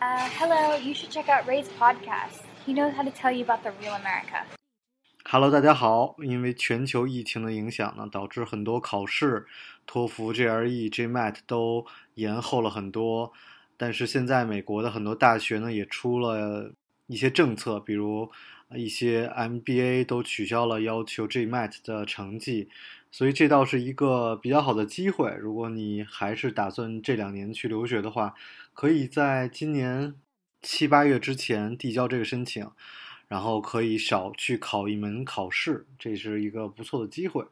Uh, hello, you should check out Ray's podcast. He knows how to tell you about the real America. Hello，大家好。因为全球疫情的影响呢，导致很多考试，托福、GRE、GMAT 都延后了很多。但是现在美国的很多大学呢，也出了一些政策，比如一些 MBA 都取消了要求 GMAT 的成绩，所以这倒是一个比较好的机会。如果你还是打算这两年去留学的话，可以在今年七八月之前递交这个申请。然后可以少去考一门考试，这是一个不错的机会。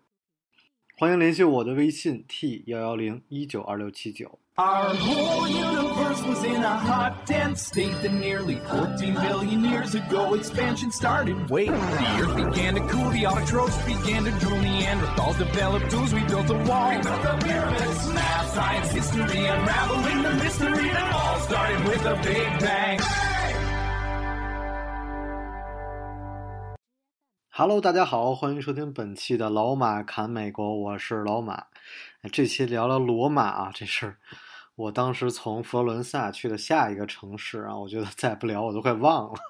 欢迎联系我的微信 t 幺幺零一九二六七九。Our whole universe was in a hot, dense state that nearly 14 billion years ago expansion started. Wait, the earth began to cool, the autotrophs began to drool, Neanderthals developed tools, we built a wall. We built the pyramids, math, science, history, unraveling the mystery that all started with a big bang. Hello，大家好，欢迎收听本期的老马侃美国，我是老马。这期聊聊罗马啊，这是 我当时从佛罗伦萨去的下一个城市啊，我觉得 再不聊我都快忘了。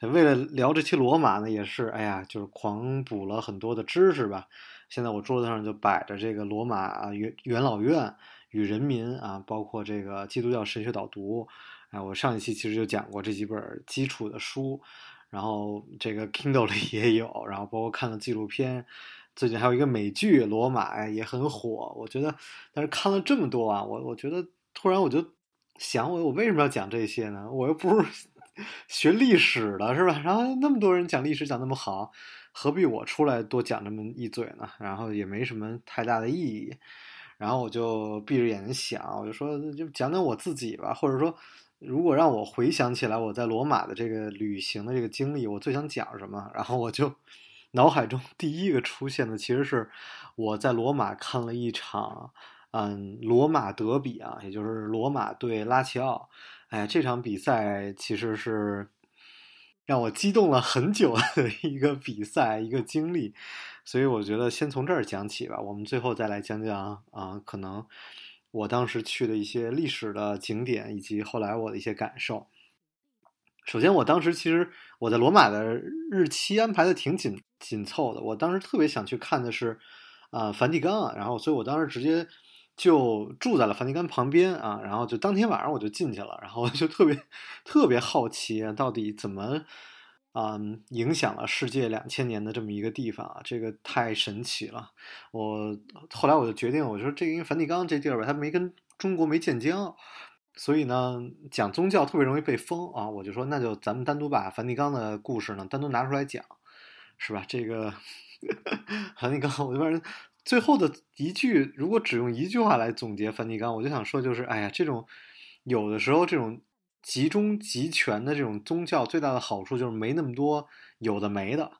为了聊这期罗马呢，也是哎呀，就是狂补了很多的知识吧。现在我桌子上就摆着这个罗马元元老院与人民啊，包括这个基督教神学导读。哎，我上一期其实就讲过这几本基础的书。然后这个 Kindle 里也有，然后包括看了纪录片，最近还有一个美剧《罗马》呀也很火。我觉得，但是看了这么多啊，我我觉得突然我就想，我我为什么要讲这些呢？我又不是 学历史的，是吧？然后那么多人讲历史讲那么好，何必我出来多讲这么一嘴呢？然后也没什么太大的意义。然后我就闭着眼睛想，我就说就讲讲我自己吧，或者说。如果让我回想起来我在罗马的这个旅行的这个经历，我最想讲什么？然后我就脑海中 第一个出现的其实是我在罗马看了一场，嗯，罗马德比啊，也就是罗马对拉齐奥。哎，这场比赛其实是让我激动了很久的一个比赛，一个经历。所以我觉得先从这儿讲起吧，我们最后再来讲讲啊，可能。我当时去的一些历史的景点，以及后来我的一些感受。首先，我当时其实我在罗马的日期安排的挺紧紧凑的。我当时特别想去看的是，啊，梵蒂冈啊。然后，所以我当时直接就住在了梵蒂冈旁边啊。然后就当天晚上我就进去了。然后就特别特别好奇，到底怎么。嗯，影响了世界两千年的这么一个地方啊，这个太神奇了。我后来我就决定，我说这因为梵蒂冈这地儿吧，它没跟中国没建交，所以呢，讲宗教特别容易被封啊。我就说，那就咱们单独把梵蒂冈的故事呢单独拿出来讲，是吧？这个 梵蒂冈，我这边最后的一句，如果只用一句话来总结梵蒂冈，我就想说，就是哎呀，这种有的时候这种。集中集权的这种宗教最大的好处就是没那么多有的没的，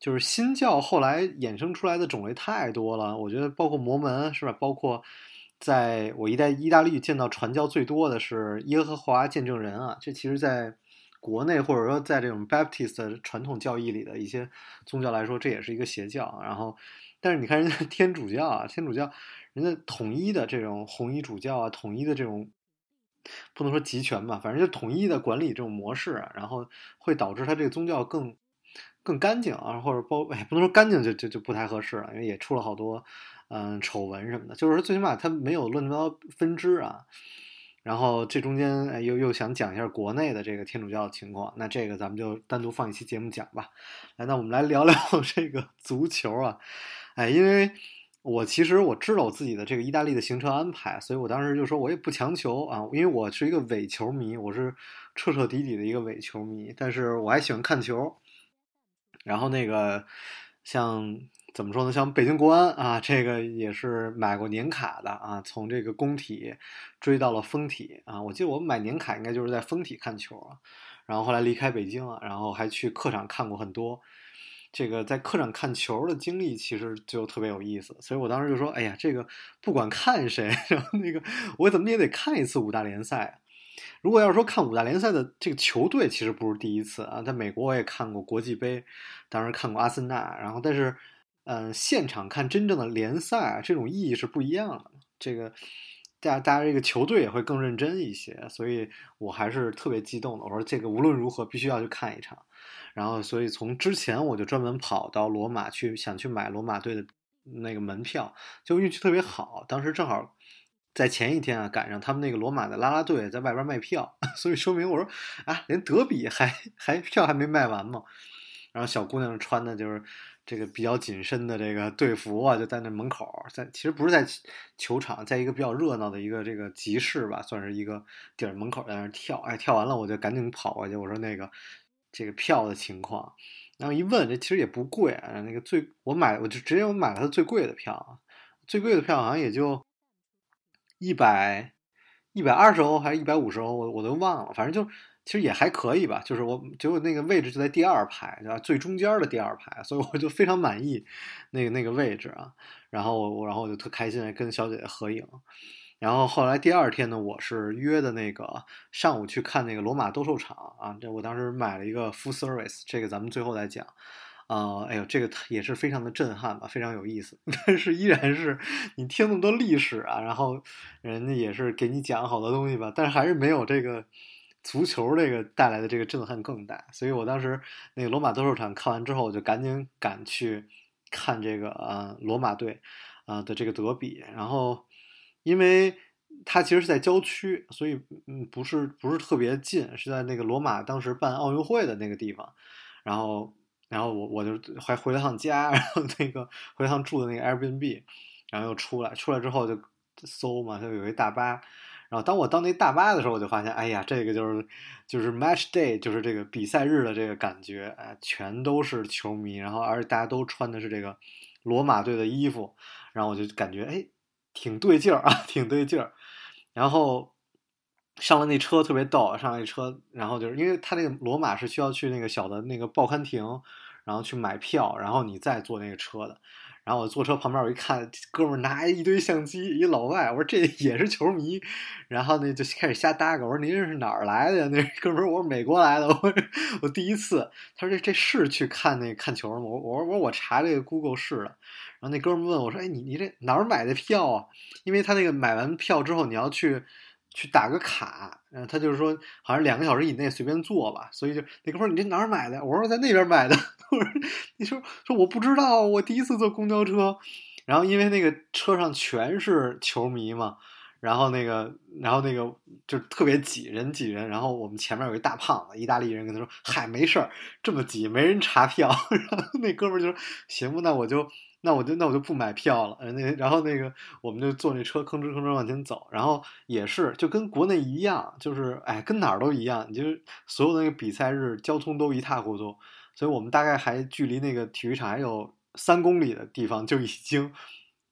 就是新教后来衍生出来的种类太多了。我觉得包括摩门是吧？包括在我一代意大利见到传教最多的是耶和华见证人啊。这其实在国内或者说在这种 Baptist 的传统教义里的一些宗教来说，这也是一个邪教。然后，但是你看人家 天主教啊，天主教人家统一的这种红衣主教啊，统一的这种。不能说集权吧，反正就统一的管理这种模式啊，然后会导致它这个宗教更更干净啊，或者包哎，不能说干净就就就不太合适了，因为也出了好多嗯丑闻什么的。就是说，最起码它没有乱七八糟分支啊。然后这中间哎又又想讲一下国内的这个天主教的情况，那这个咱们就单独放一期节目讲吧。来，那我们来聊聊 这个足球啊，哎，因为。我其实我知道我自己的这个意大利的行程安排，所以我当时就说，我也不强求啊，因为我是一个伪球迷，我是彻彻底底的一个伪球迷，但是我还喜欢看球。然后那个像怎么说呢，像北京国安啊，这个也是买过年卡的啊，从这个工体追到了丰体啊，我记得我买年卡应该就是在丰体看球啊，然后后来离开北京了，然后还去客场看过很多。这个在客场看球的经历其实就特别有意思，所以我当时就说：“哎呀，这个不管看谁，然后那个我怎么也得看一次五大联赛。如果要说看五大联赛的这个球队，其实不是第一次啊，在美国我也看过国际杯，当时看过阿森纳，然后但是，嗯，现场看真正的联赛，这种意义是不一样的。这个大大家这个球队也会更认真一些，所以我还是特别激动的。我说这个无论如何必须要去看一场，然后所以从之前我就专门跑到罗马去，想去买罗马队的那个门票，就运气特别好，当时正好在前一天啊赶上他们那个罗马的啦啦队在外边卖票，所以说明我说啊连德比还还票还没卖完嘛，然后小姑娘穿的就是。这个比较紧身的这个队服啊，就在那门口，在其实不是在球场，在一个比较热闹的一个这个集市吧，算是一个地儿门口在那跳，哎，跳完了我就赶紧跑过去，我说那个这个票的情况，然后一问，这其实也不贵啊，那个最我买我就直接我买了它最贵的票，最贵的票好像也就一百一百二十欧还是一百五十欧，我我都忘了，反正就。其实也还可以吧，就是我结果那个位置就在第二排，对吧？最中间的第二排，所以我就非常满意那个那个位置啊。然后我然后我就特开心跟小姐姐合影。然后后来第二天呢，我是约的那个上午去看那个罗马斗兽场啊。这我当时买了一个 full service，这个咱们最后再讲。啊，哎呦，这个也是非常的震撼吧，非常有意思。但是依然是你听那么多历史啊，然后人家也是给你讲好多东西吧，但是还是没有这个。足球这个带来的这个震撼更大，所以我当时那个罗马斗兽场看完之后，我就赶紧赶去看这个呃罗马队啊的这个德比。然后，因为它其实是在郊区，所以嗯不是不是特别近，是在那个罗马当时办奥运会的那个地方。然后，然后我我就还回了趟家，然后那个回趟住的那个 Airbnb，然后又出来，出来之后就搜嘛，就有一大巴。然后当我到那大巴的时候，我就发现，哎呀，这个就是就是 match day，就是这个比赛日的这个感觉，哎，全都是球迷，然后而且大家都穿的是这个罗马队的衣服，然后我就感觉，哎，挺对劲儿啊，挺对劲儿。然后上了那车特别逗，上了那车，然后就是因为他那个罗马是需要去那个小的那个报刊亭，然后去买票，然后你再坐那个车的。然后我坐车旁边，我一看，哥们拿一堆相机，一老外，我说这也是球迷，然后呢就开始瞎搭个，我说您是哪儿来的呀？那哥们儿，我说美国来的，我我第一次，他说这这是去看那看球吗？我我说我说我查这个 Google 是的，然后那哥们儿问我说，哎你你这哪儿买的票啊？因为他那个买完票之后你要去。去打个卡，嗯，他就是说，好像两个小时以内随便坐吧，所以就那哥们儿，你这哪儿买的？我说在那边买的。我说，你说说我不知道，我第一次坐公交车，然后因为那个车上全是球迷嘛，然后那个，然后那个就特别挤人挤人，然后我们前面有一大胖子，意大利人跟他说，嗨，没事儿，这么挤没人查票。然后那哥们儿就说，行吧，那我就。那我就那我就不买票了，那然后那个我们就坐那车吭哧吭哧往前走，然后也是就跟国内一样，就是哎跟哪儿都一样，就是所有的那个比赛日交通都一塌糊涂，所以我们大概还距离那个体育场还有三公里的地方就已经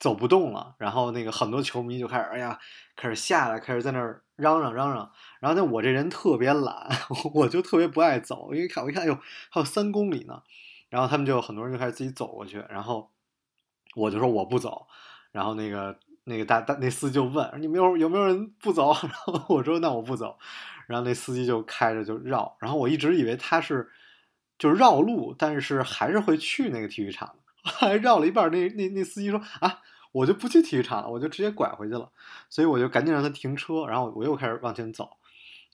走不动了，然后那个很多球迷就开始哎呀开始下来，开始在那儿嚷嚷嚷嚷，然后那我这人特别懒，我就特别不爱走，因为看我一看哟还有三公里呢，然后他们就很多人就开始自己走过去，然后。我就说我不走，然后那个那个大大那司机就问你没有有没有人不走，然后我说那我不走，然后那司机就开着就绕，然后我一直以为他是就是绕路，但是还是会去那个体育场，还绕了一半，那那那司机说啊我就不去体育场了，我就直接拐回去了，所以我就赶紧让他停车，然后我又开始往前走，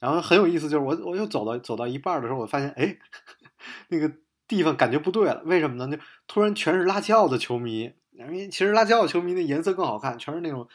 然后很有意思，就是我我又走到走到一半的时候，我发现哎 那个地方感觉不对了，为什么呢？就突然全是拉齐奥的球迷。因为其实拉齐奥球迷的颜色更好看，全是那种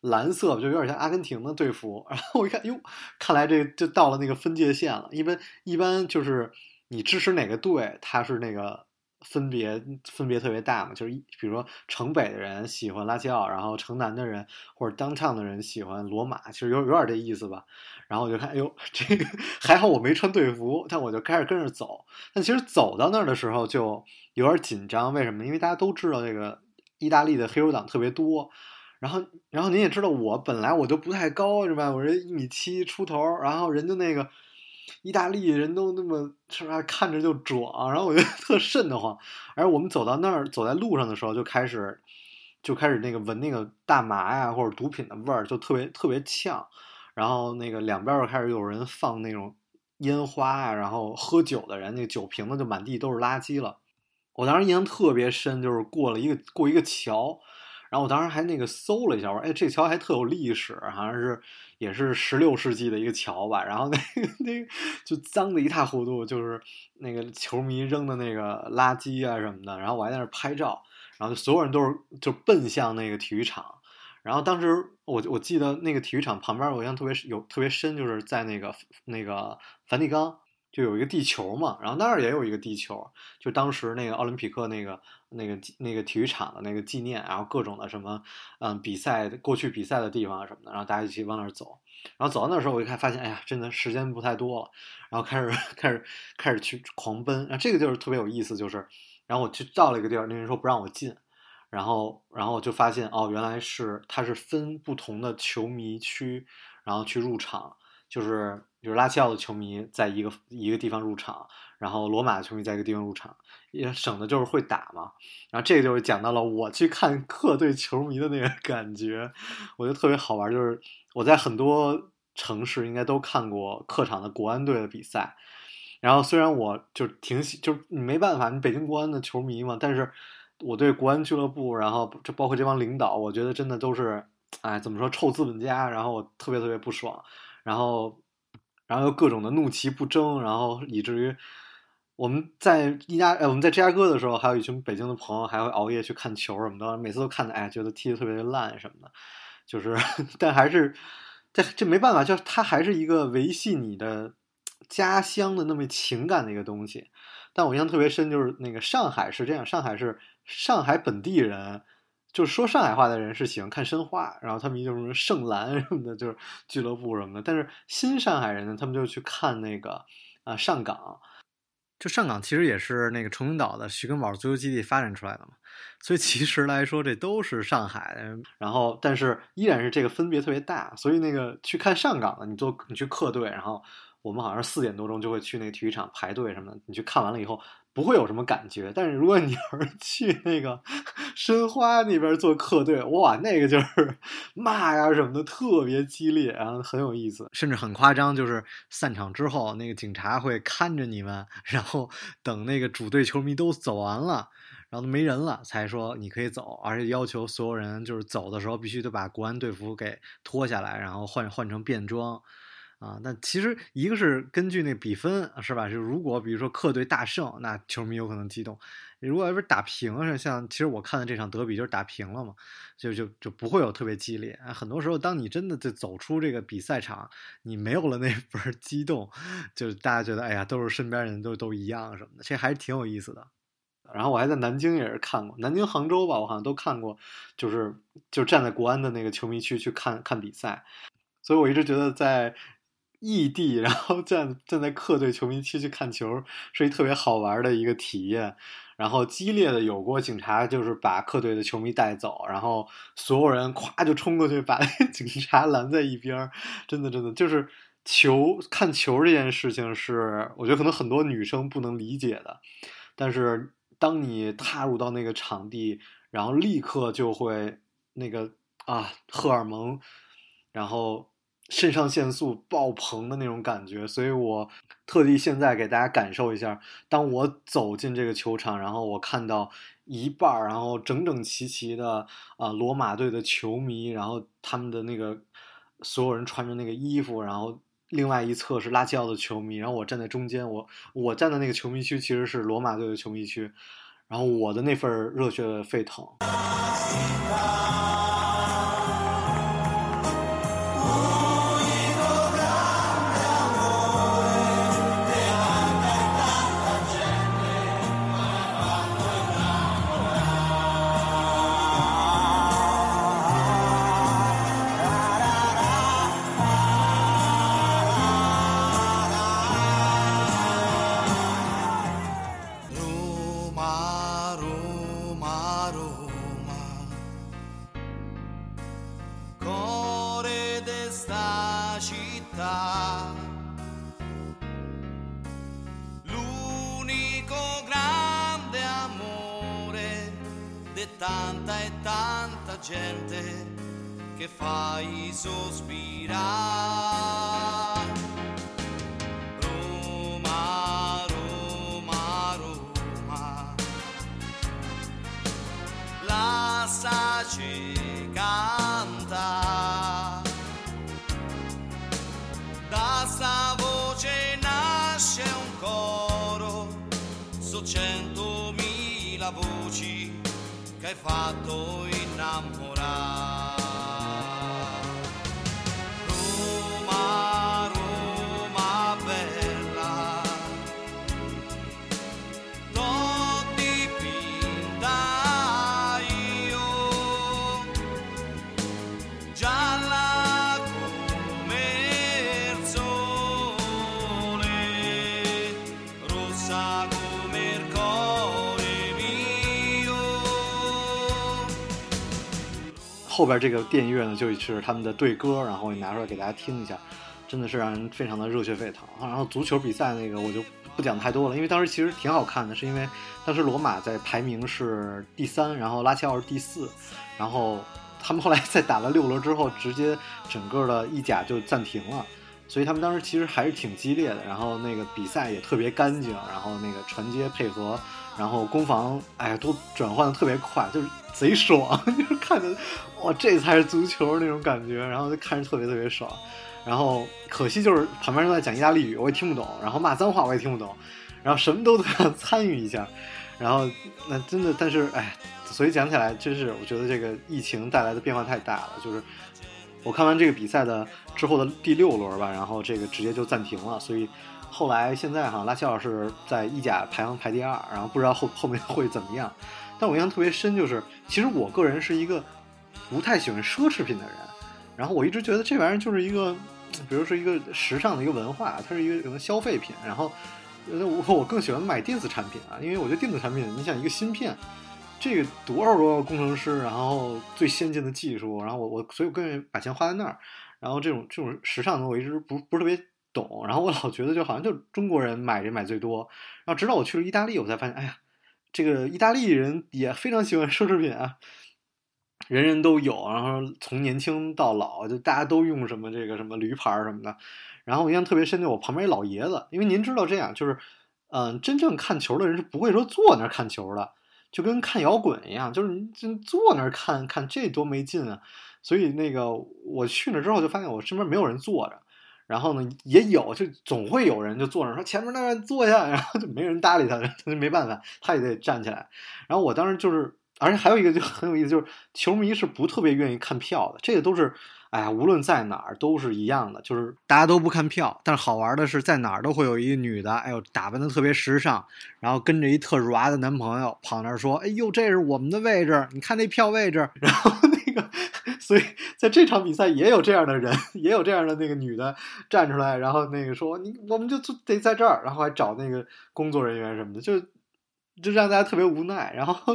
蓝色，就有点像阿根廷的队服。然后我一看，哟，看来这就到了那个分界线了。一般一般就是你支持哪个队，他是那个分别分别特别大嘛。就是比如说城北的人喜欢拉齐奥，然后城南的人或者当唱的人喜欢罗马，其实有有点这意思吧。然后我就看，哎呦，这个还好我没穿队服，但我就开始跟着走。但其实走到那儿的时候就有点紧张，为什么？因为大家都知道这个。意大利的黑手党特别多，然后，然后您也知道，我本来我就不太高，是吧？我这一米七出头，然后人家那个意大利人都那么是吧，看着就壮，然后我就 特瘆得慌。而我们走到那儿，走在路上的时候，就开始就开始那个闻那个大麻呀或者毒品的味儿，就特别特别呛。然后那个两边开始有人放那种烟花啊，然后喝酒的人，那个酒瓶子就满地都是垃圾了。我当时印象特别深，就是过了一个过一个桥，然后我当时还那个搜了一下，我说哎，这桥还特有历史，好像是也是十六世纪的一个桥吧。然后那个那个就脏的一塌糊涂，就是那个球迷扔的那个垃圾啊什么的。然后我还在那拍照，然后就所有人都是就奔向那个体育场。然后当时我我记得那个体育场旁边，我印象特别有特别深，就是在那个那个梵蒂冈。就有一个地球嘛，然后那儿也有一个地球，就当时那个奥林匹克那个那个那个体育场的那个纪念，然后各种的什么，嗯，比赛过去比赛的地方啊什么的，然后大家一起往那儿走，然后走到那儿时候我一看发现，哎呀，真的时间不太多了，然后开始开始开始去狂奔，然后这个就是特别有意思，就是，然后我去到了一个地儿，那人说不让我进，然后然后我就发现哦，原来是它是分不同的球迷区，然后去入场，就是。就是拉齐奥的球迷在一个一个地方入场，然后罗马的球迷在一个地方入场，也省的就是会打嘛。然后这个就是讲到了我去看客队球迷的那个感觉，我觉得特别好玩。就是我在很多城市应该都看过客场的国安队的比赛，然后虽然我就挺喜，就是没办法，你北京国安的球迷嘛，但是我对国安俱乐部，然后这包括这帮领导，我觉得真的都是，哎，怎么说臭资本家，然后我特别特别不爽，然后。然后又各种的怒其不争，然后以至于我们在一家呃我们在芝加哥的时候，还有一群北京的朋友还会熬夜去看球什么的，每次都看的哎觉得踢得特别烂什么的，就是 但还是这这没办法，就是它还是一个维系你的家乡的那么情感的一个东西。但我印象特别深，就是那个上海是这样，上海是上海本地人。就是说上海话的人是喜欢看申花，然后他们就是什么圣兰什么的，就是俱乐部什么的。但是新上海人呢，他们就去看那个啊上港，就上港其实也是那个崇明岛的徐根宝足球基地发展出来的嘛。所以其实来说，这都是上海。然后，但是依然是这个分别特别大。所以那个去看上港的，你做你去客队，然后我们好像是四点多钟就会去那个体育场排队什么的。你去看完了以后。不会有什么感觉，但是如果你 要是去那个 申花那边做客队，哇，那个就是骂呀什么的，特别激烈，然后很有意思，甚至很夸张。就是散场之后，那个警察会看着你们，然后等那个主队球迷都走完了，然后没人了，才说你可以走，而且要求所有人就是走的时候必须得把国安队服给脱下来，然后换换成便装。啊，那其实一个是根据那比分是吧？就如果比如说客队大胜，那球迷有可能激动；如果要是打平，像其实我看的这场德比就是打平了嘛，就就就不会有特别激烈。很多时候，当你真的就走出这个比赛场，你没有了那份激动，就大家觉得哎呀，都是身边人都都一样什么的，这还是挺有意思的。然后我还在南京也是看过，南京、杭州吧，我好像都看过，就是就站在国安的那个球迷区去看看比赛，所以我一直觉得在。异地，然后站站在客队球迷区去看球，是一特别好玩的一个体验。然后激烈的有过警察就是把客队的球迷带走，然后所有人咵就冲过去把 警察拦在一边。真的真的就是球看球这件事情是，我觉得可能很多女生不能理解的。但是当你踏入到那个场地，然后立刻就会那个啊荷尔蒙，然后。肾上腺素爆棚的那种感觉，所以我特地现在给大家感受一下，当我走进这个球场，然后我看到一半，然后整整齐齐的啊罗马队的球迷，然后他们的那个所有人穿着那个衣服，然后另外一侧是拉齐奥的球迷，然后我站在中间，我我站的那个球迷区其实是罗马队的球迷区，然后我的那份热血沸腾。后边这个电乐呢，就是他们的对歌，然后我拿出来给大家听一下，真的是让人非常的热血沸腾。然后足球比赛那个我就不讲太多了，因为当时其实挺好看的，是因为当时罗马在排名是第三，然后拉齐奥是第四，然后他们后来在打了六轮之后，直接整个的意甲就暂停了。所以他们当时其实还是挺激烈的，然后那个比赛也特别干净，然后那个传接配合，然后攻防，哎，都转换的特别快，就是贼爽，就是看着哇，这才是足球那种感觉，然后就看着特别特别爽。然后可惜就是旁边都在讲意大利语，我也听不懂，然后骂脏话我也听不懂，然后什么都 想参与一下，然后那真的，但是哎，所以讲起来，真是我觉得这个疫情带来的变化太大了，就是。我看完这个比赛的之后的第六轮吧，然后这个直接就暂停了，所以后来现在哈拉齐奥是在意甲排行排第二，然后不知道后后面会怎么样。但我印象特别深，就是其实我个人是一个不太喜欢奢侈品的人，然后我一直觉得这玩意儿就是一个，比如说一个时尚的一个文化，它是一个什么消费品，然后我我更喜欢买电子产品啊，因为我觉得电子产品，你想一个芯片。这个多少多少工程师，然后最先进的技术，然后我我所以我更愿意把钱花在那儿，然后这种这种时尚的我一直不不是特别懂，然后我老觉得就好像就中国人买人买最多，然后直到我去了意大利，我才发现，哎呀，这个意大利人也非常喜欢奢侈品啊，人人都有，然后从年轻到老，就大家都用什么这个什么驴牌什么的，然后我印象特别深，就我旁边一老爷子，因为您知道这样，就是嗯，真正看球的人是不会说坐那儿看球的。就跟看摇滚一样，就是就坐那儿看看，这多没劲啊！所以那个我去那之后就发现我身边没有人坐着，然后呢也有，就总会有人就坐那说前面那人坐下，然后就没人搭理他，他就没办法，他也得站起来。然后我当时就是，而且还有一个就 很有意思，就是球迷是不特别愿意看票的，这个都是。哎呀，无论在哪儿都是一样的，就是大家都不看票。但是好玩的是，在哪儿都会有一个女的，哎呦，打扮的特别时尚，然后跟着一特软的男朋友跑那儿说：“哎呦，这是我们的位置，你看那票位置。”然后所以在这场比赛也有这样的人，也有这样的那个女的站出来，然后那个说：“你我们就得在这儿。”然后还找那个工作人员什么的，就就让大家特别无奈。然后，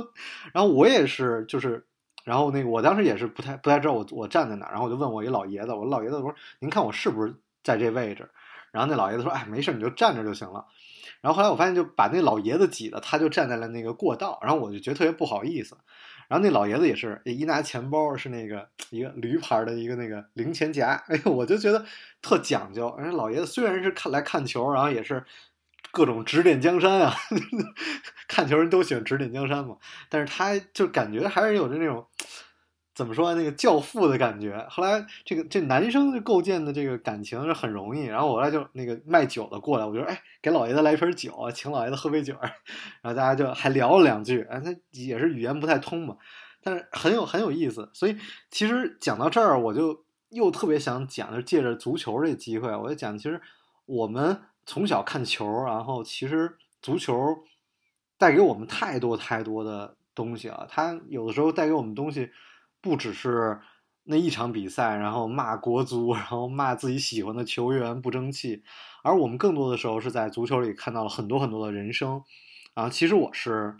然后我也是，就是。然后那个，我当时也是不太不太知道我我站在哪，然后我就问我一老爷子，我老爷子我说您看我是不是在这位置？然后那老爷子说，哎，没事，你就站着就行了。然后后来我发现就把那老爷子挤的，他就站在了那个过道，然后我就觉得特别不好意思。然后那老爷子也是一拿钱包是那个一个驴牌的一个那个零钱夹，哎呦，我就觉得特讲究。人家老爷子虽然是看来看球，然后也是。各种指点江山啊，看球人都喜欢指点江山嘛。但是他就感觉还是有着那种怎么说那个教父的感觉。后来这个这男生构建的这个感情是很容易。然后我来就那个卖酒的过来，我就说哎，给老爷子来瓶酒，请老爷子喝杯酒。然后大家就还聊了两句，哎，他也是语言不太通嘛，但是很有很有意思。所以其实讲到这儿，我就又特别想讲，就借着足球这机会，我就讲，其实我们。从小看球，然后其实足球带给我们太多太多的东西了。它有的时候带给我们东西，不只是那一场比赛，然后骂国足，然后骂自己喜欢的球员不争气，而我们更多的时候是在足球里看到了很多很多的人生。啊，其实我是，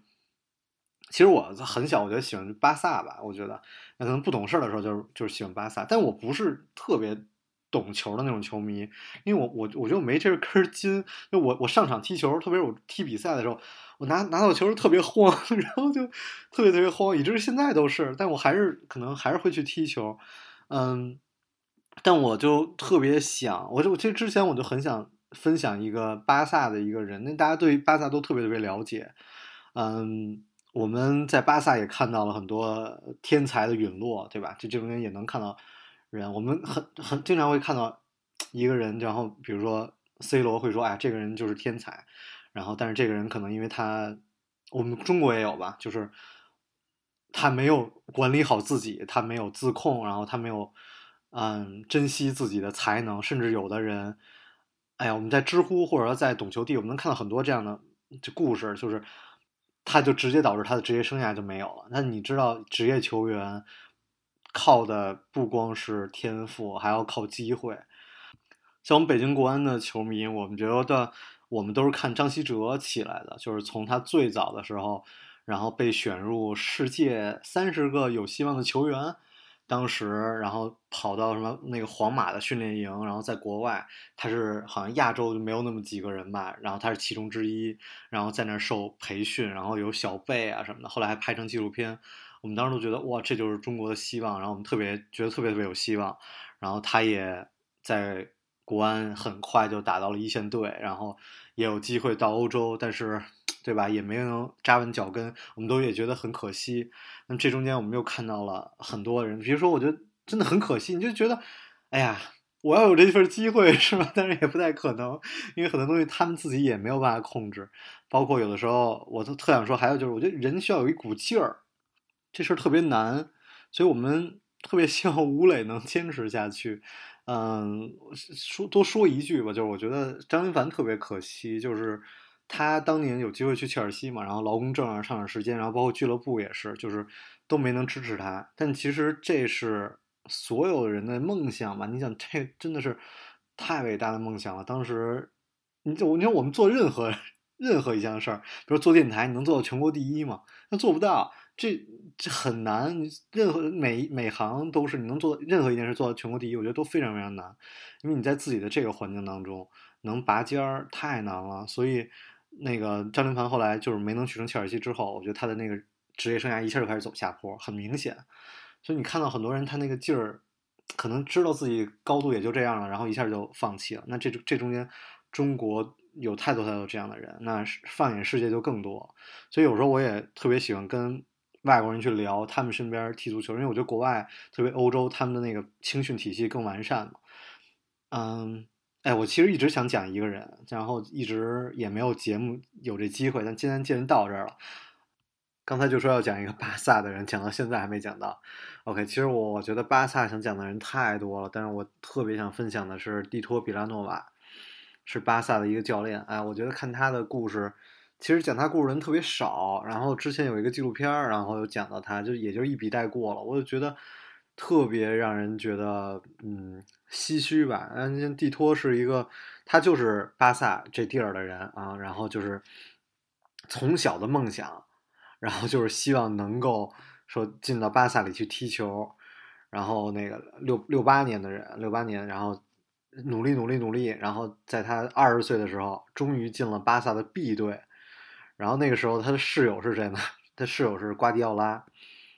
其实我很小我觉得喜欢巴萨吧，我觉得那可能不懂事的时候就是就是喜欢巴萨，但我不是特别。懂球的那种球迷，因为我我我就没这根筋，就我我上场踢球，特别是我踢比赛的时候，我拿拿到球特别慌，然后就特别特别慌，以至于现在都是，但我还是可能还是会去踢球，嗯，但我就特别想，我就我其实之前我就很想分享一个巴萨的一个人，那大家对于巴萨都特别特别了解，嗯，我们在巴萨也看到了很多天才的陨落，对吧？这这中间也能看到人，我们很很经常会看到一个人，然后比如说 C 罗会说，哎，这个人就是天才，然后但是这个人可能因为他，我们中国也有吧，就是他没有管理好自己，他没有自控，然后他没有嗯珍惜自己的才能，甚至有的人，哎呀，我们在知乎或者说在懂球帝，我们能看到很多这样的这故事，就是他就直接导致他的职业生涯就没有了。那你知道，职业球员靠的不光是天赋，还要靠机会。像我们北京国安的球迷，我们觉得我们都是看张稀哲起来的，就是从他最早的时候，然后被选入世界三十个有希望的球员，当时然后跑到什么那个皇马的训练营，然后在国外，他是好像亚洲就没有那么几个人吧，然后他是其中之一，然后在那儿受培训，然后有小贝啊什么的，后来还拍成纪录片，我们当时都觉得哇，这就是中国的希望，然后我们特别觉得特别特别有希望，然后他也在。国安很快就打到了一线队，然后也有机会到欧洲，但是，对吧？也没能扎稳脚跟，我们都也觉得很可惜。那么这中间我们又看到了很多人，比如说，我觉得真的很可惜，你就觉得，哎呀，我要有这份机会是吧？但是也不太可能，因为很多东西他们自己也没有办法控制，包括有的时候，我都特想说，还有就是，我觉得人需要有一股劲儿，这事儿特别难，所以我们特别希望吴磊能坚持下去。嗯，说多说一句吧，就是我觉得张云凡特别可惜，就是他当年有机会去切尔西嘛，然后劳工证上上场时间，然后包括俱乐部也是，就是都没能支持他。但其实这是所有人的梦想嘛，你想这真的是太伟大的梦想了。当时你就你看我们做任何 任何一项事儿，比如做电台，你能做到全国第一吗？那做不到。这这很难，任何每每行都是你能做任何一件事做到全国第一，我觉得都非常非常难，因为你在自己的这个环境当中能拔尖儿太难了。所以那个张琳芃后来就是没能去成切尔西之后，我觉得他的那个职业生涯一下就开始走下坡，很明显。所以你看到很多人他那个劲儿，可能知道自己高度也就这样了，然后一下就放弃了。那这这中间中国有太多太多这样的人，那放眼世界就更多。所以有时候我也特别喜欢跟。外国人去聊他们身边踢足球，因为我觉得国外特别欧洲，他们的那个青训体系更完善嘛。嗯，哎，我其实一直想讲一个人，然后一直也没有节目有这机会，但今天既然到这儿了，刚才就说要讲一个巴萨的人，讲到现在还没讲到。OK，其实我觉得巴萨想讲的人太多了，但是我特别想分享的是蒂托·比拉诺瓦，是巴萨的一个教练。哎，我觉得看他的故事。其实讲他故事人特别少，然后之前有一个纪录片然后有讲到他，就也就一笔带过了。我就觉得特别让人觉得嗯唏嘘吧。嗯，蒂托是一个，他就是巴萨这地儿的人啊，然后就是从小的梦想，然后就是希望能够说进到巴萨里去踢球，然后那个六六八年的人，六八年，然后努力努力努力，然后在他二十岁的时候，终于进了巴萨的 B 队。然后那个时候，他的室友是谁呢？他室友是瓜迪奥拉，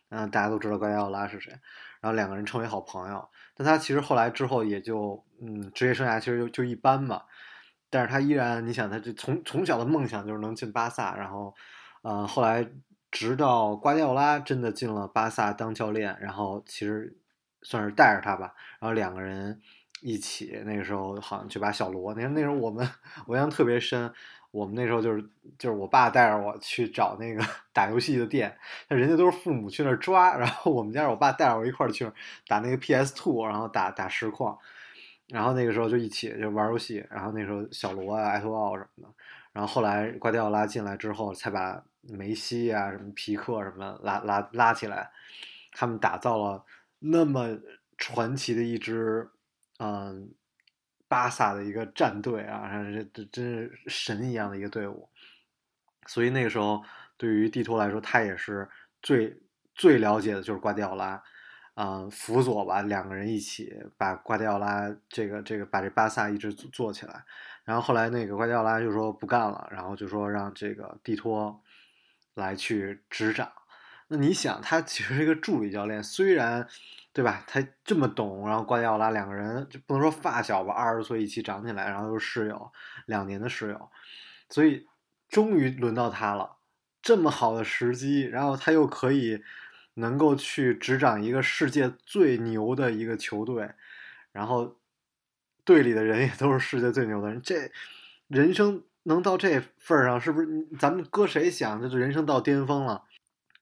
嗯，大家都知道瓜迪奥拉是谁。然后两个人成为好朋友。但他其实后来之后也就，嗯，职业生涯其实就就一般嘛。但是他依然，你想，他这从从小的梦想就是能进巴萨。然后，呃，后来直到瓜迪奥拉真的进了巴萨当教练，然后其实算是带着他吧。然后两个人一起，那个时候好像去把小罗，那那时候我们 我印象特别深。我们那时候就是就是我爸带着我去找那个 打游戏的店，那人家都是父母去那儿抓，然后我们家我爸带着我一块儿去打那个 PS Two，然后打打实况，然后那个时候就一起就玩游戏，然后那时候小罗啊、埃托奥什么的，然后后来瓜迪奥拉进来之后，才把梅西啊、什么皮克什么拉拉拉起来，他们打造了那么传奇的一支，嗯。巴萨的一个战队啊，这这真是神一样的一个队伍，所以那个时候对于蒂托来说，他也是最最了解的就是瓜迪奥拉，啊，辅佐吧，两个人一起把瓜迪奥拉这个这个把这巴萨一直做起来，然后后来那个瓜迪奥拉就说不干了，然后就说让这个蒂托来去执掌，那你想他其实是一个助理教练，虽然。对吧？他这么懂，然后瓜迪奥拉两个人就不能说发小吧，二十岁一起长起来，然后又是室友，两年的室友，所以终于轮到他了。这么好的时机，然后他又可以能够去执掌一个世界最牛的一个球队，然后队里的人也都是世界最牛的人，这人生能到这份儿上，是不是？咱们搁谁想，这就人生到巅峰了。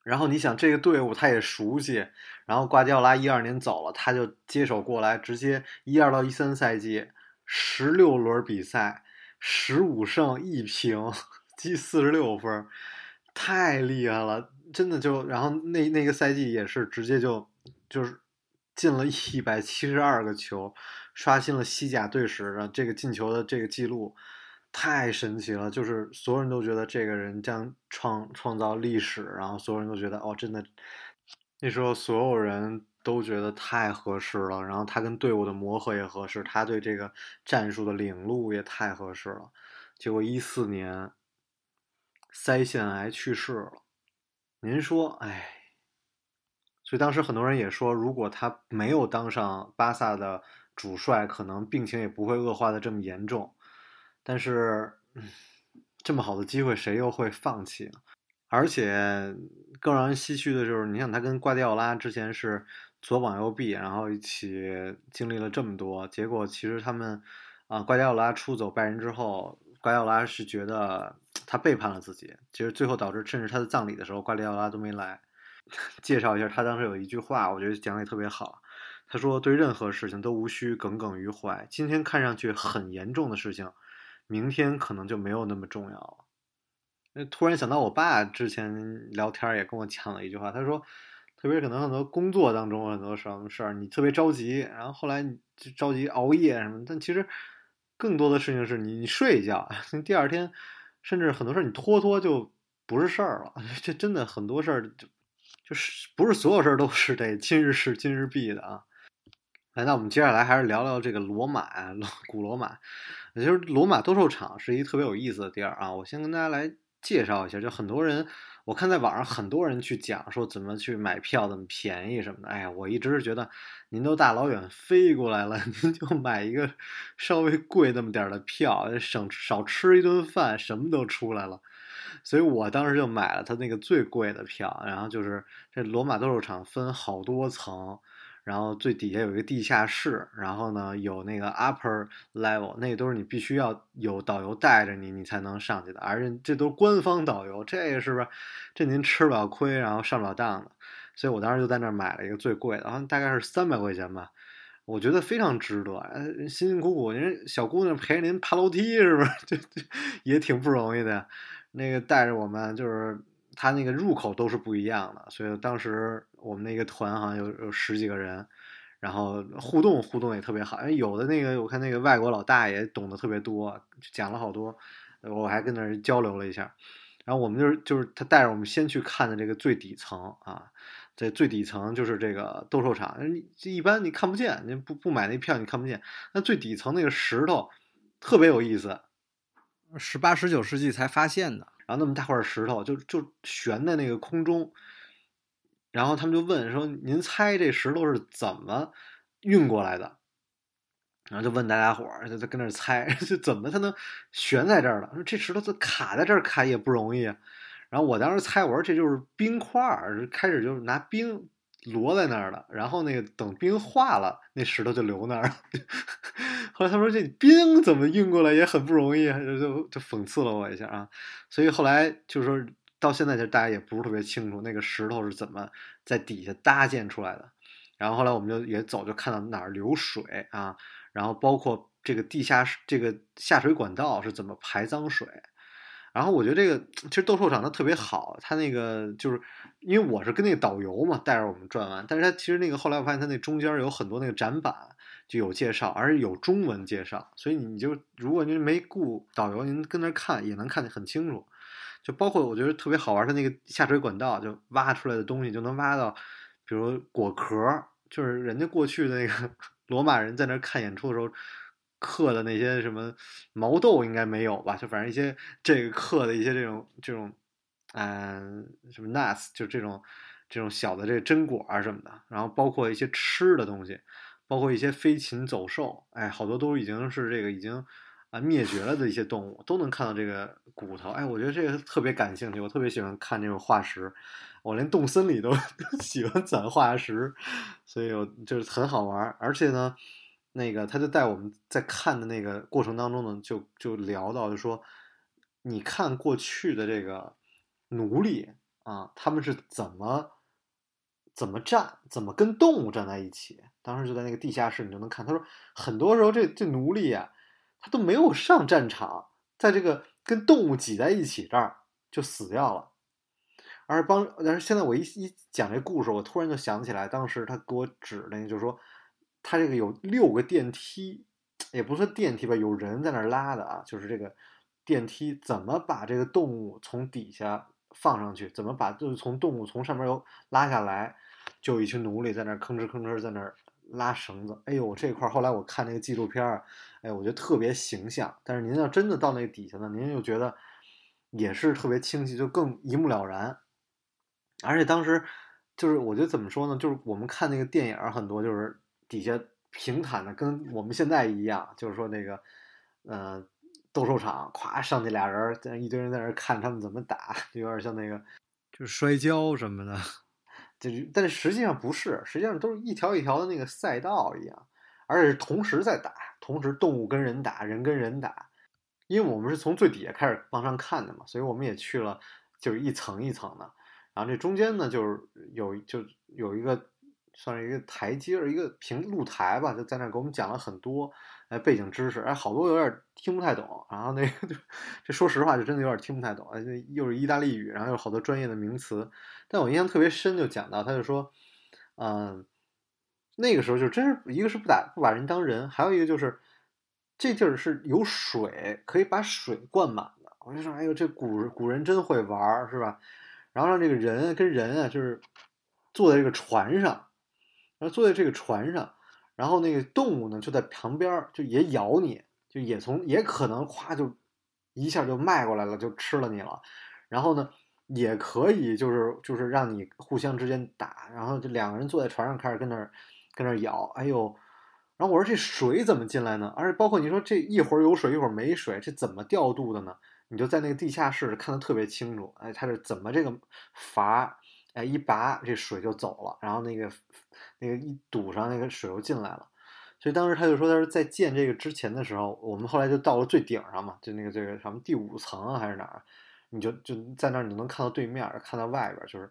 然后你想这个队伍他也熟悉，然后瓜迪奥拉一二年走了，他就接手过来，直接一二到一三赛季十六轮比赛，十五胜一平，积四十六分，太厉害了，真的就然后那那个赛季也是直接就就是进了一百七十二个球，刷新了西甲队史的这个进球的这个记录。太神奇了，就是所有人都觉得这个人将创创造历史，然后所有人都觉得哦，真的，那时候所有人都觉得太合适了，然后他跟队伍的磨合也合适，他对这个战术的领路也太合适了。结果一四年腮腺癌去世了，您说，哎，所以当时很多人也说，如果他没有当上巴萨的主帅，可能病情也不会恶化的这么严重。但是，嗯这么好的机会，谁又会放弃呢？而且更让人唏嘘的就是，你想他跟瓜迪奥拉之前是左膀右臂，然后一起经历了这么多，结果其实他们啊，瓜迪奥拉出走拜仁之后，瓜迪奥拉是觉得他背叛了自己，其实最后导致甚至他的葬礼的时候，瓜迪奥拉都没来。介绍一下，他当时有一句话，我觉得讲的也特别好。他说：“对任何事情都无需耿耿于怀，今天看上去很严重的事情。”明天可能就没有那么重要了。那突然想到，我爸之前聊天也跟我讲了一句话，他说，特别可能很多工作当中很多什么事儿，你特别着急，然后后来你就着急熬夜什么，但其实更多的事情是你你睡一觉，第二天甚至很多事儿你拖拖就不是事儿了。这真的很多事儿就就是不是所有事儿都是得今日事今日毕的啊。来，那我们接下来还是聊聊这个罗马，古罗马。也就是罗马斗兽场是一个特别有意思的地儿啊！我先跟大家来介绍一下，就很多人，我看在网上很多人去讲说怎么去买票，怎么便宜什么的。哎呀，我一直是觉得您都大老远飞过来了，您就买一个稍微贵那么点儿的票，省少吃一顿饭，什么都出来了。所以我当时就买了他那个最贵的票，然后就是这罗马斗兽场分好多层。然后最底下有一个地下室，然后呢有那个 upper level，那个都是你必须要有导游带着你，你才能上去的，而且这都是官方导游，这个是不是？这您吃不了亏，然后上不了当的。所以我当时就在那儿买了一个最贵的，然后大概是三百块钱吧，我觉得非常值得。辛辛苦苦，人小姑娘陪着您爬楼梯，是不是？就就也挺不容易的。那个带着我们就是。它那个入口都是不一样的，所以当时我们那个团好像有有十几个人，然后互动互动也特别好。因为有的那个我看那个外国老大爷懂得特别多，讲了好多，我还跟那儿交流了一下。然后我们就是就是他带着我们先去看的这个最底层啊，在最底层就是这个斗兽场，你一般你看不见，你不不买那票你看不见。那最底层那个石头特别有意思，十八十九世纪才发现的。然后那么大块石头就就悬在那个空中，然后他们就问说：“您猜这石头是怎么运过来的？”然后就问大家伙儿，就在跟那儿猜，就怎么它能悬在这儿了？说这石头它卡在这儿卡也不容易。然后我当时猜，我说这就是冰块儿，开始就是拿冰。摞在那儿了，然后那个等冰化了，那石头就留那儿了。后来他说：“这冰怎么运过来也很不容易。”就就就讽刺了我一下啊。所以后来就是说到现在，就大家也不是特别清楚那个石头是怎么在底下搭建出来的。然后后来我们就也走，就看到哪儿流水啊，然后包括这个地下这个下水管道是怎么排脏水。然后我觉得这个其实斗兽场它特别好，它那个就是因为我是跟那个导游嘛带着我们转完，但是它其实那个后来我发现它那中间有很多那个展板就有介绍，而且有中文介绍，所以你就如果您没雇导游，您跟那看也能看得很清楚。就包括我觉得特别好玩的那个下水管道，就挖出来的东西就能挖到，比如果壳，就是人家过去的那个 罗马人在那看演出的时候。刻的那些什么毛豆应该没有吧？就反正一些这个刻的一些这种这种，嗯，什么 nuts 就这种这种小的这个榛果啊什么的，然后包括一些吃的东西，包括一些飞禽走兽，哎，好多都已经是这个已经啊灭绝了的一些动物，都能看到这个骨头。哎，我觉得这个特别感兴趣，我特别喜欢看这种化石，我连动森里都 喜欢攒化石，所以我就是很好玩。而且呢，那个他就带我们在看的那个过程当中呢，就就聊到，就说你看过去的这个奴隶啊，他们是怎么怎么站，怎么跟动物站在一起。当时就在那个地下室，你就能看。他说，很多时候这这奴隶啊，他都没有上战场，在这个跟动物挤在一起这儿就死掉了。而帮，但是现在我一一讲这故事，我突然就想起来，当时他给我指那个，就是说，他这个有六个电梯，也不算电梯吧，有人在那儿拉的啊，就是这个电梯怎么把这个动物从底下放上去，怎么把就是从动物从上面又拉下来，就有一群奴隶在那吭哧吭哧在那儿拉绳子。哎呦，这块儿后来我看那个纪录片儿，哎，我觉得特别形象。但是您要真的到那个底下呢，您又觉得也是特别清晰，就更一目了然。而且当时就是我觉得怎么说呢，就是我们看那个电影很多就是底下平坦的，跟我们现在一样，就是说那个呃斗兽场，咵上去俩人，在一堆人在那看他们怎么打，就有点像那个就是摔跤什么的。就是，但实际上不是，实际上都是一条一条的那个赛道一样，而且是同时在打，同时动物跟人打，人跟人打。因为我们是从最底下开始往上看的嘛，所以我们也去了，就是一层一层的。然后这中间呢，就是有就有一个算是一个台阶儿，一个平露台吧，就在那儿给我们讲了很多哎背景知识，哎好多有点听不太懂。然后那个就这说实话就真的有点听不太懂，哎这又是意大利语，然后又有好多专业的名词。但我印象特别深，就讲到他就说，嗯，那个时候就真是一个是不打不把人当人，还有一个就是这地儿是有水，可以把水灌满的。我就说，哎呦，这古古人真会玩，是吧？然后让这个人跟人啊，就是坐在这个船上，然后坐在这个船上，然后那个动物呢就在旁边儿，就也咬你，就也从也可能咵就一下就迈过来了，就吃了你了。然后呢，也可以就是就是让你互相之间打，然后就两个人坐在船上开始跟那儿跟那儿咬，哎呦。然后我说这水怎么进来呢？而且包括你说这一会儿有水一会儿没水，这怎么调度的呢？你就在那个地下室看得特别清楚，哎，它是怎么这个阀，哎一拔这水就走了，然后那个那个一堵上那个水又进来了，所以当时他就说他是在建这个之前的时候，我们后来就到了最顶上嘛，就那个这个什么第五层还是哪儿，你就就在那儿你能看到对面，看到外边就是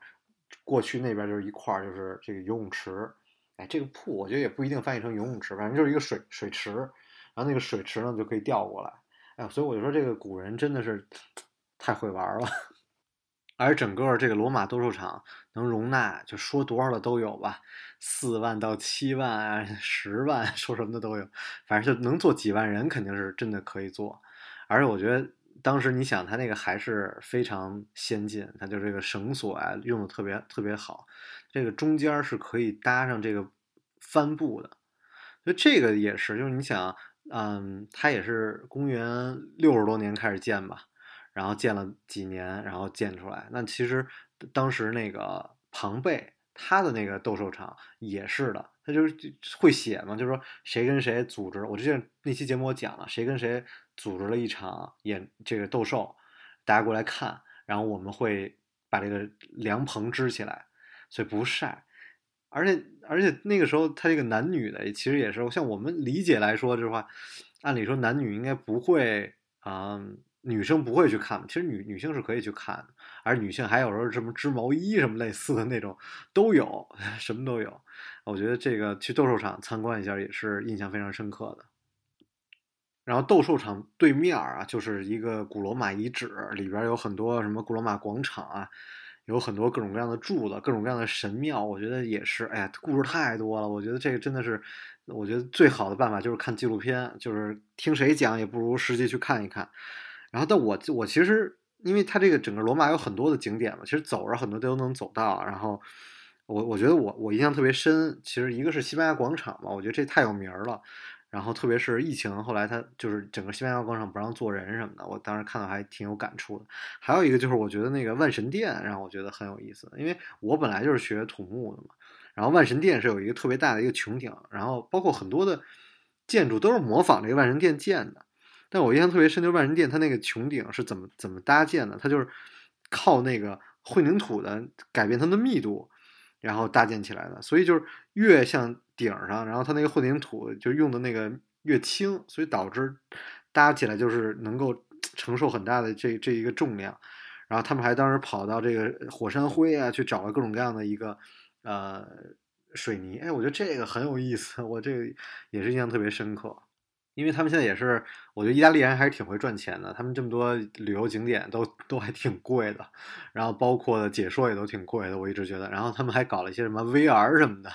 过去那边就是一块就是这个游泳池，哎，这个铺我觉得也不一定翻译成游泳池，反正就是一个水水池，然后那个水池呢就可以调过来。哎，所以我就说这个古人真的是太会玩了，而整个这个罗马斗兽场能容纳，就说多少的都有吧，四万到七万，十万，说什么的都有，反正就能坐几万人，肯定是真的可以坐。而且我觉得当时你想，它那个还是非常先进，它就这个绳索啊用的特别特别好，这个中间是可以搭上这个帆布的，所以这个也是，就是你想。嗯，它也是公元六十多年开始建吧，然后建了几年，然后建出来。那其实当时那个庞贝他的那个斗兽场也是的，他就是会写嘛，就是说谁跟谁组织。我之前那期节目我讲了，谁跟谁组织了一场演这个斗兽，大家过来看，然后我们会把这个凉棚支起来，所以不晒。而且而且那个时候，他这个男女的其实也是像我们理解来说，这话，按理说男女应该不会啊、女生不会去看，其实女女性是可以去看的，而女性还有时候什么织毛衣什么类似的那种都有，什么都有。我觉得这个去斗兽场参观一下也是印象非常深刻的。然后斗兽场对面啊，就是一个古罗马遗址，里边有很多什么古罗马广场啊。有很多各种各样的柱子，各种各样的神庙，我觉得也是。哎呀，故事太多了，我觉得这个真的是，我觉得最好的办法就是看纪录片，就是听谁讲也不如实际去看一看。然后，但我我其实，因为它这个整个罗马有很多的景点嘛，其实走着很多都能走到。然后，我我觉得我我印象特别深，其实一个是西班牙广场嘛，我觉得这太有名了。然后特别是疫情，后来它就是整个西班牙广场不让坐人什么的，我当时看到还挺有感触的。还有一个就是我觉得那个万神殿让我觉得很有意思，因为我本来就是学土木的嘛，然后万神殿是有一个特别大的一个穹顶，然后包括很多的建筑都是模仿这个万神殿建的。但我印象特别深，就是万人殿它那个穹顶是怎么怎么搭建的？它就是靠那个混凝土的改变它的密度，然后搭建起来的。所以就是越向顶上，然后它那个混凝土就用的那个越轻，所以导致搭起来就是能够 承受很大的这这一个重量。然后他们还当时跑到这个火山灰啊，去找了各种各样的一个呃水泥。哎，我觉得这个很有意思，我这个也是印象特别深刻。因为他们现在也是，我觉得意大利人还是挺会赚钱的。他们这么多旅游景点都都还挺贵的，然后包括解说也都挺贵的。我一直觉得，然后他们还搞了一些什么 VR 什么的，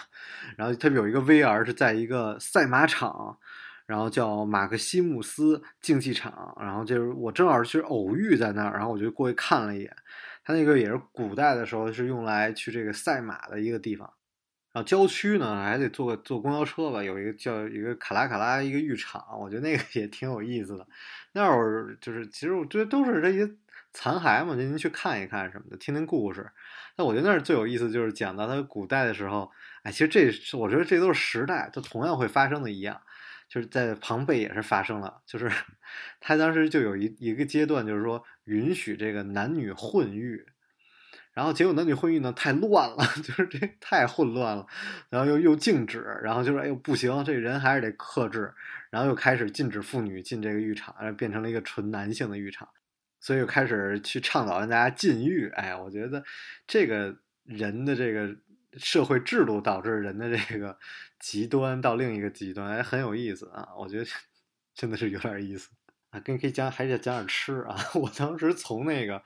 然后他们有一个 VR 是在一个赛马场，然后叫马克西姆斯竞技场，然后就是我正好是偶遇在那儿，然后我就过去看了一眼，他那个也是古代的时候是用来去这个赛马的一个地方。然后郊区呢，还得坐坐公交车吧，有一个叫一个卡拉卡拉一个浴场，我觉得那个也挺有意思的。那会儿就是，其实我觉得都是这些残骸嘛，您您去看一看什么的，听听故事。但我觉得那儿最有意思就是讲到它古代的时候，哎，其实这我觉得这都是时代，它同样会发生的一样，就是在庞贝也是发生了，就是 他当时就有一一个阶段，就是说允许这个男女混浴。然后结果男女混浴呢太乱了，就是这太混乱了，然后又又禁止，然后就是哎呦不行，这人还是得克制，然后又开始禁止妇女进这个浴场，变成了一个纯男性的浴场，所以又开始去倡导让大家禁欲。哎，我觉得这个人的这个社会制度导致人的这个极端到另一个极端，哎，很有意思啊！我觉得 真的是有点意思啊，跟可以讲，还得讲点吃啊。我当时从那个。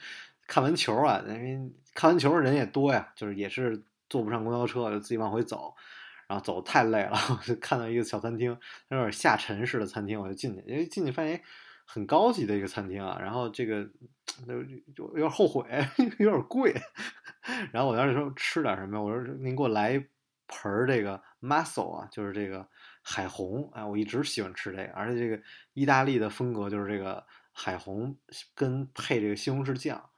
看完球啊，因为看完球人也多呀，就是也是坐不上公交车，就自己往回走，然后走太累了，就看到一个小餐厅，有点下沉式的餐厅，我就进去，因为进去发现很高级的一个餐厅啊，然后这个 就就有点后悔，有点贵，然后我当时说吃点什么，我说您给我来一盆这个 mussel 啊，就是这个海虹，哎，我一直喜欢吃这个，而且这个意大利的风格就是这个海虹跟配这个西红柿酱。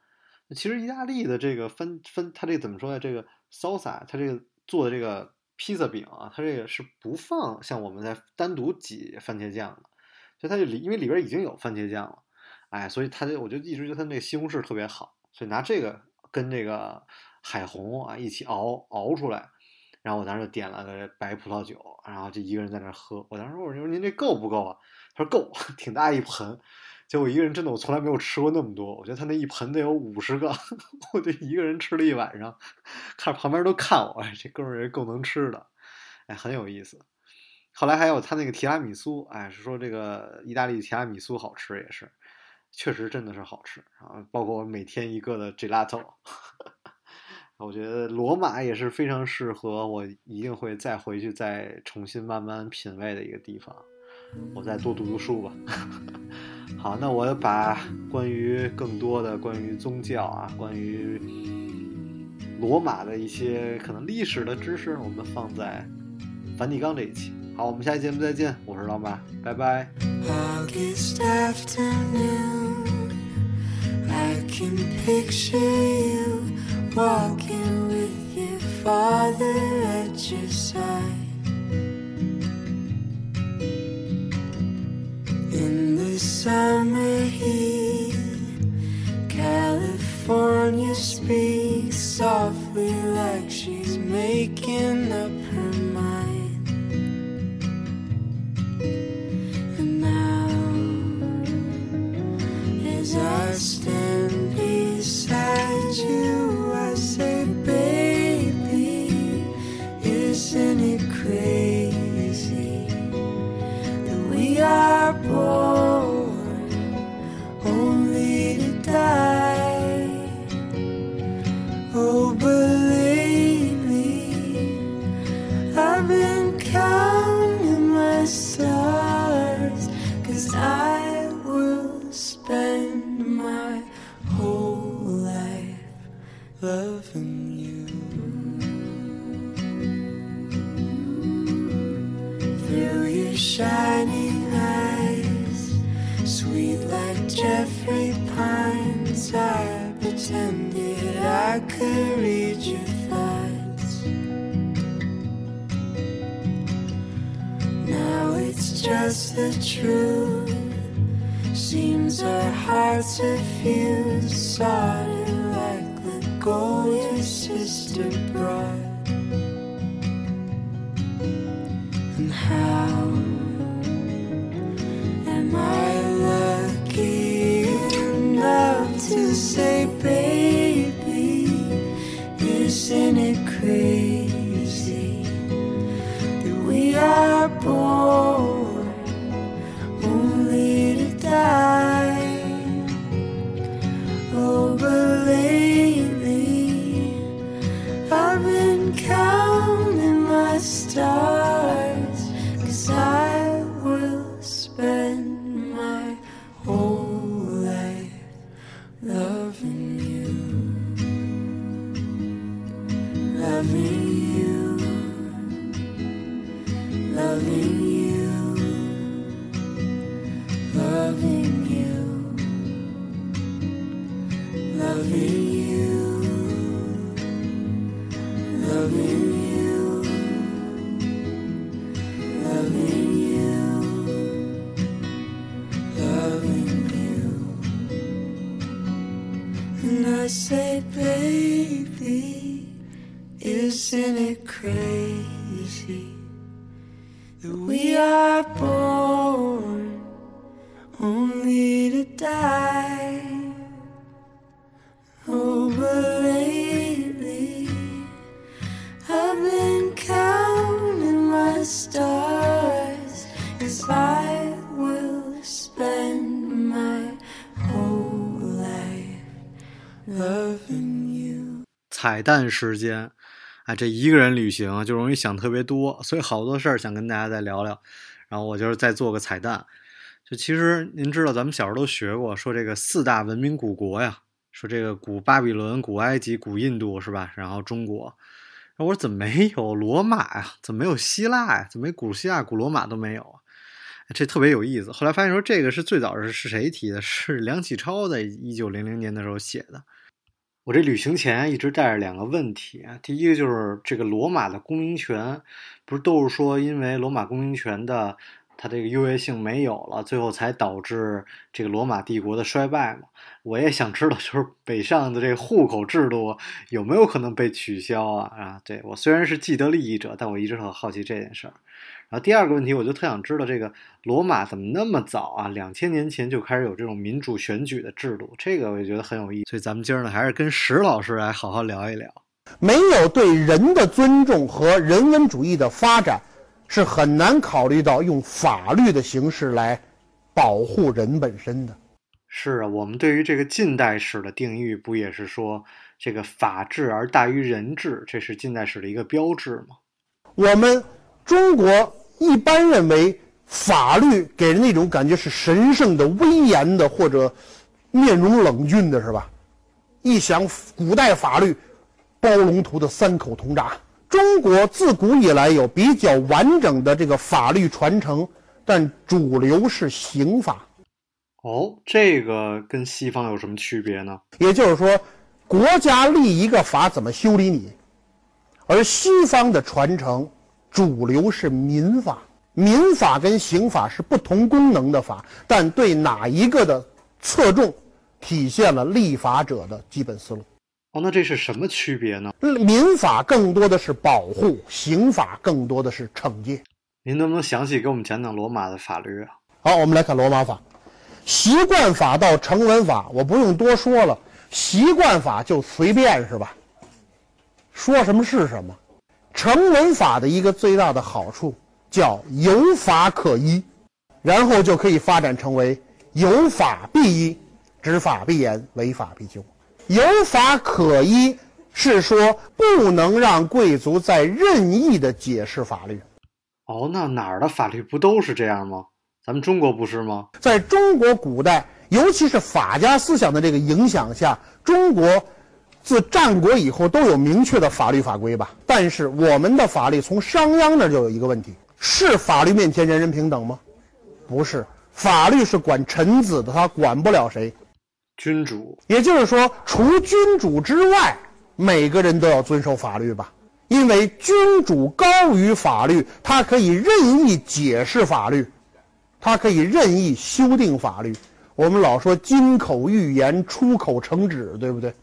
其实意大利的这个分分，它这个怎么说呢？这个 salsa，它这个做的这个披萨饼啊，它这个是不放像我们在单独挤番茄酱的，所以它就里因为里边已经有番茄酱了，哎，所以它就我就一直觉得它那个西红柿特别好，所以拿这个跟这个海虹啊一起熬熬出来，然后我当时就点了个白葡萄酒，然后就一个人在那喝。我当时我说您这够不够啊？他说够，挺大一盆。结果一个人真的，我从来没有吃过那么多。我觉得他那一盆得有五十个，我就一个人吃了一晚上，看旁边都看我，这哥们儿也够能吃的，哎，很有意思。后来还有他那个提拉米苏，哎，是说这个意大利提拉米苏好吃，也是，确实真的是好吃啊。包括我每天一个的 gelato，我觉得罗马也是非常适合我，一定会再回去再重新慢慢品味的一个地方。我再多读读书吧。好，那我把关于更多的关于宗教啊，关于罗马的一些可能历史的知识，我们放在梵蒂冈这一期。好，我们下期节目再见，我是老马，拜拜。August afternoon, I can picture you walking with your father at your side. The summer heat, California speaks softly like she's making as if you like the golden sister brought, And how stars, cause I will spend my whole life loving you. 彩蛋时间，啊，这一个人旅行就容易想特别多，所以好多事儿想跟大家再聊聊。然后我就是再做个彩蛋，就其实您知道，咱们小时候都学过，说这个四大文明古国呀，说这个古巴比伦、古埃及、古印度是吧？然后中国，我说怎么没有罗马呀？怎么没有希腊呀？怎么古希腊、古罗马都没有啊？这特别有意思。后来发现说这个是最早是是谁提的？是梁启超在一九零零年的时候写的。我这旅行前一直带着两个问题啊，第一个就是这个罗马的公民权，不是都是说因为罗马公民权的它这个优越性没有了，最后才导致这个罗马帝国的衰败嘛？我也想知道，就是北上的这个户口制度有没有可能被取消啊？啊，对我虽然是既得利益者，但我一直很好奇这件事儿。然后第二个问题，我就特想知道这个罗马怎么那么早啊，两千年前就开始有这种民主选举的制度，这个我也觉得很有意思。所以咱们今儿呢，还是跟石老师来好好聊一聊。没有对人的尊重和人文主义的发展，是很难考虑到用法律的形式来保护人本身的。是啊，我们对于这个近代史的定义，不也是说这个法治而大于人治，这是近代史的一个标志吗？我们中国一般认为法律给人那种感觉是神圣的、威严的，或者面容冷峻的，是吧？一想古代法律，包龙图的三口铜闸。中国自古以来有比较完整的这个法律传承，但主流是刑法。哦，这个跟西方有什么区别呢？也就是说，国家立一个法怎么修理你，而西方的传承主流是民法。民法跟刑法是不同功能的法，但对哪一个的侧重，体现了立法者的基本思路。哦，那这是什么区别呢？民法更多的是保护，刑法更多的是惩戒。您能不能详细给我们讲讲罗马的法律啊？好，我们来看罗马法，习惯法到成文法，我不用多说了，习惯法就随便是吧？说什么是什么。成文法的一个最大的好处叫有法可依，然后就可以发展成为有法必依，执法必严，违法必究。有法可依是说不能让贵族再任意的解释法律。哦，那哪儿的法律不都是这样吗？咱们中国不是吗？在中国古代，尤其是法家思想的这个影响下，中国自战国以后都有明确的法律法规吧。但是我们的法律从商鞅那儿就有一个问题：是法律面前人人平等吗？不是，法律是管臣子的，他管不了谁。君主也就是说，除君主之外，每个人都要遵守法律吧。因为君主高于法律，他可以任意解释法律，他可以任意修订法律。我们老说金口玉言，出口成纸，对不对？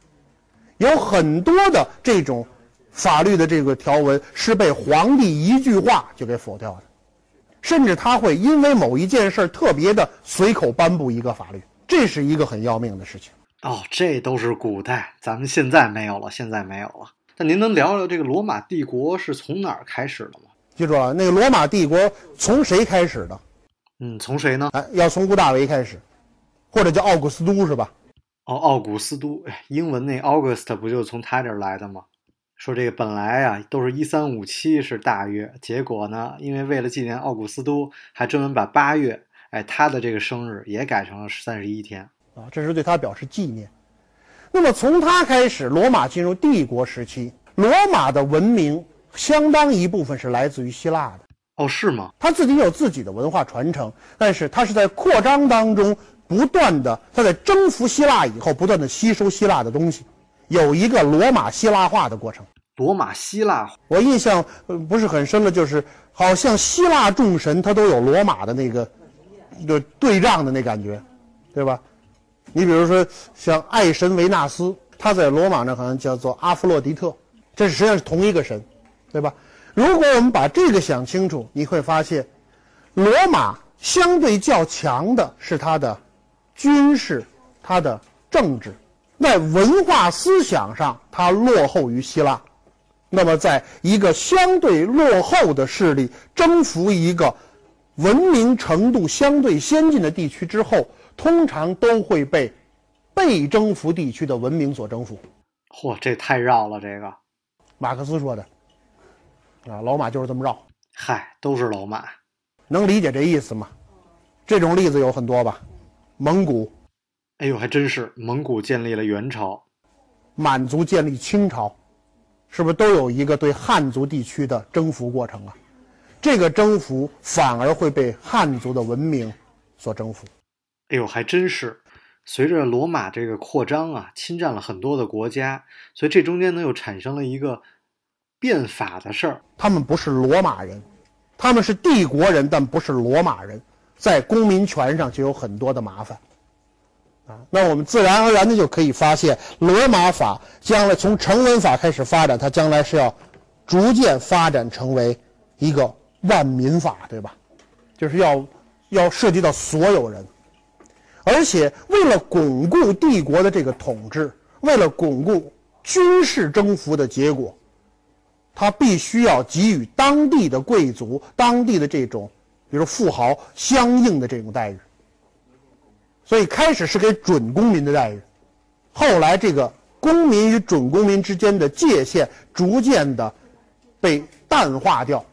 有很多的这种法律的这个条文是被皇帝一句话就给否掉的，甚至他会因为某一件事特别的随口颁布一个法律，这是一个很要命的事情。哦，这都是古代，咱们现在没有了，现在没有了。那您能聊聊这个罗马帝国是从哪儿开始的吗？记住啊，那个罗马帝国从谁开始的？嗯，从谁呢？哎，要从屋大维开始，或者叫奥古斯都是吧？哦，奥古斯都，哎，英文那 August 不就从他这儿来的吗？说这个本来啊都是一三五七是大月，结果呢，因为为了纪念奥古斯都，还专门把八月，哎，他的这个生日也改成了三十一天。啊，这是对他表示纪念。那么从他开始，罗马进入帝国时期，罗马的文明相当一部分是来自于希腊的。哦，是吗？他自己有自己的文化传承，但是他是在扩张当中不断的，他在征服希腊以后，不断的吸收希腊的东西，有一个罗马希腊化的过程。罗马希腊我印象呃不是很深了，就是好像希腊众神他都有罗马的那个，就对仗的那感觉，对吧？你比如说像爱神维纳斯，他在罗马呢好像叫做阿弗洛狄特，这实际上是同一个神，对吧？如果我们把这个想清楚，你会发现，罗马相对较强的是它的军事、它的政治，在文化思想上它落后于希腊。那么，在一个相对落后的势力征服一个文明程度相对先进的地区之后，通常都会被被征服地区的文明所征服。嚯，这太绕了，这个，马克思说的，啊，老马就是这么绕，嗨，都是老马。能理解这意思吗？这种例子有很多吧，蒙古、哎呦，还真是，蒙古建立了元朝，满族建立清朝，是不是都有一个对汉族地区的征服过程啊？这个征服反而会被汉族的文明所征服。哎呦，还真是。随着罗马这个扩张啊，侵占了很多的国家，所以这中间呢又产生了一个变法的事儿。他们不是罗马人，他们是帝国人，但不是罗马人，在公民权上就有很多的麻烦。啊，那我们自然而然的就可以发现，罗马法将来从成文法开始发展，它将来是要逐渐发展成为一个万民法，对吧？就是要要涉及到所有人，而且为了巩固帝国的这个统治，为了巩固军事征服的结果，他必须要给予当地的贵族、当地的这种，比如富豪相应的这种待遇。所以开始是给准公民的待遇，后来这个公民与准公民之间的界限逐渐的被淡化掉，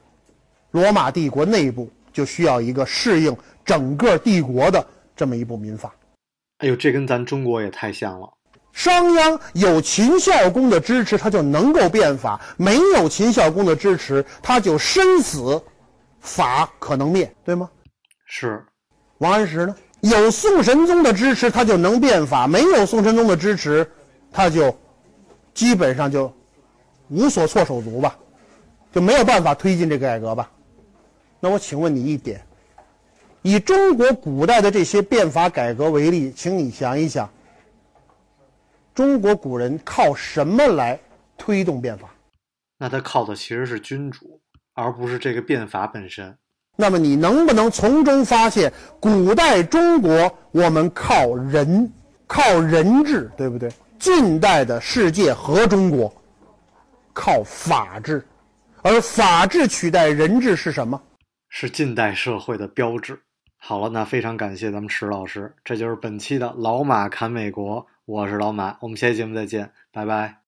罗马帝国内部就需要一个适应整个帝国的这么一部民法。哎呦，这跟咱中国也太像了。商鞅有秦孝公的支持，他就能够变法；没有秦孝公的支持，他就身死，法可能灭，对吗？是，王安石呢？有宋神宗的支持，他就能变法；没有宋神宗的支持，他就基本上就无所措手足吧，就没有办法推进这个改革吧。那我请问你一点：以中国古代的这些变法改革为例，请你想一想，中国古人靠什么来推动变法？那他靠的其实是君主，而不是这个变法本身。那么你能不能从中发现，古代中国我们靠人，靠人治，对不对？近代的世界和中国靠法治，而法治取代人治是什么？是近代社会的标志。好了，那非常感谢咱们池老师，这就是本期的老马侃美国，我是老马，我们下期节目再见，拜拜。